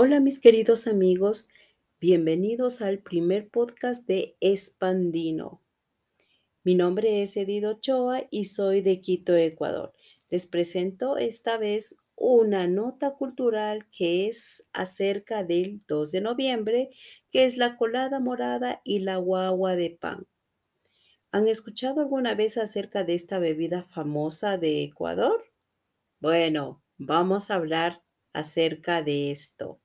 Hola mis queridos amigos, bienvenidos al primer podcast de Espandino. Mi nombre es Edido Ochoa y soy de Quito, Ecuador. Les presento esta vez una nota cultural que es acerca del 2 de noviembre, que es la colada morada y la guagua de pan. ¿Han escuchado alguna vez acerca de esta bebida famosa de Ecuador? Bueno, vamos a hablar acerca de esto.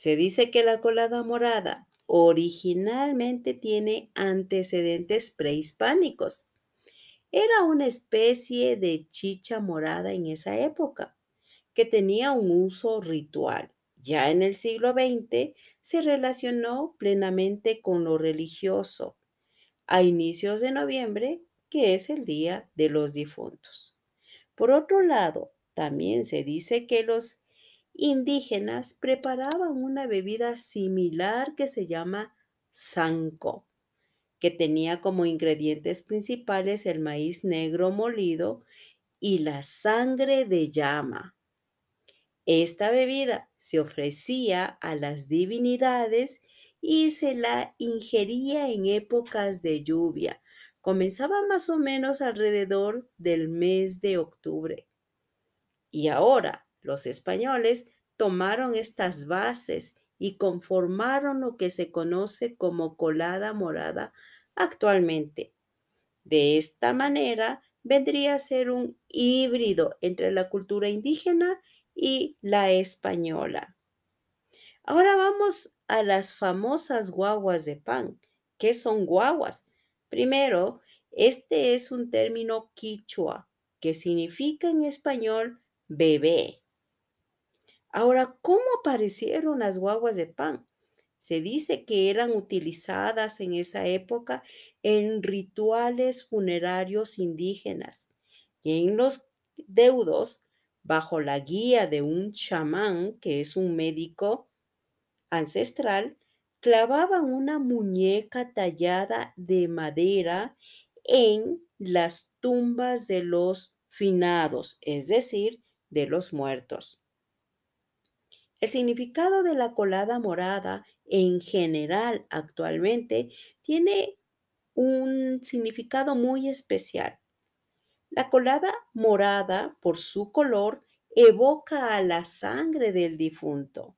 Se dice que la colada morada originalmente tiene antecedentes prehispánicos. Era una especie de chicha morada en esa época, que tenía un uso ritual. Ya en el siglo XX se relacionó plenamente con lo religioso, a inicios de noviembre, que es el Día de los Difuntos. Por otro lado, también se dice que los indígenas preparaban una bebida similar que se llama sanco, que tenía como ingredientes principales el maíz negro molido y la sangre de llama. Esta bebida se ofrecía a las divinidades y se la ingería en épocas de lluvia. Comenzaba más o menos alrededor del mes de octubre. Y ahora, los españoles tomaron estas bases y conformaron lo que se conoce como colada morada actualmente. De esta manera, vendría a ser un híbrido entre la cultura indígena y la española. Ahora vamos a las famosas guaguas de pan. ¿Qué son guaguas? Primero, este es un término quichua que significa en español bebé. Ahora, ¿cómo aparecieron las guaguas de pan? Se dice que eran utilizadas en esa época en rituales funerarios indígenas y en los deudos, bajo la guía de un chamán, que es un médico ancestral, clavaban una muñeca tallada de madera en las tumbas de los finados, es decir, de los muertos. El significado de la colada morada en general actualmente tiene un significado muy especial. La colada morada, por su color, evoca a la sangre del difunto,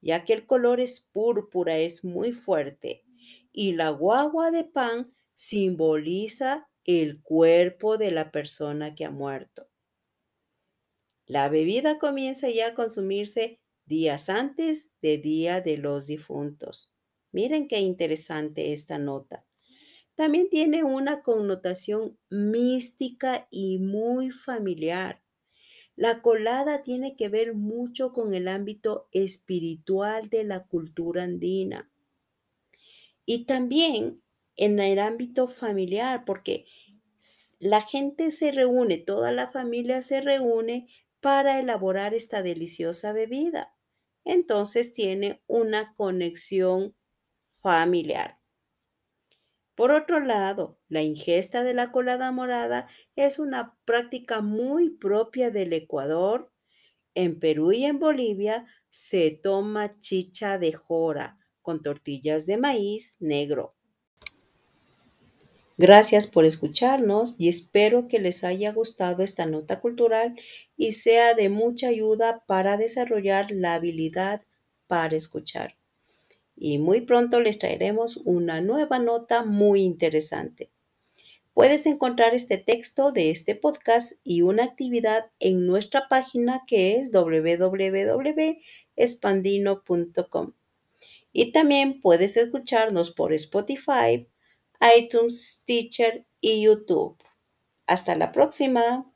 ya que el color es púrpura, es muy fuerte, y la guagua de pan simboliza el cuerpo de la persona que ha muerto. La bebida comienza ya a consumirse días antes de Día de los Difuntos. Miren qué interesante esta nota. También tiene una connotación mística y muy familiar. La colada tiene que ver mucho con el ámbito espiritual de la cultura andina. Y también en el ámbito familiar, porque la gente se reúne, toda la familia se reúne para elaborar esta deliciosa bebida entonces tiene una conexión familiar. Por otro lado, la ingesta de la colada morada es una práctica muy propia del Ecuador. En Perú y en Bolivia se toma chicha de jora con tortillas de maíz negro. Gracias por escucharnos y espero que les haya gustado esta nota cultural y sea de mucha ayuda para desarrollar la habilidad para escuchar. Y muy pronto les traeremos una nueva nota muy interesante. Puedes encontrar este texto de este podcast y una actividad en nuestra página que es www.espandino.com. Y también puedes escucharnos por Spotify, iTunes, Stitcher y YouTube. Hasta la próxima.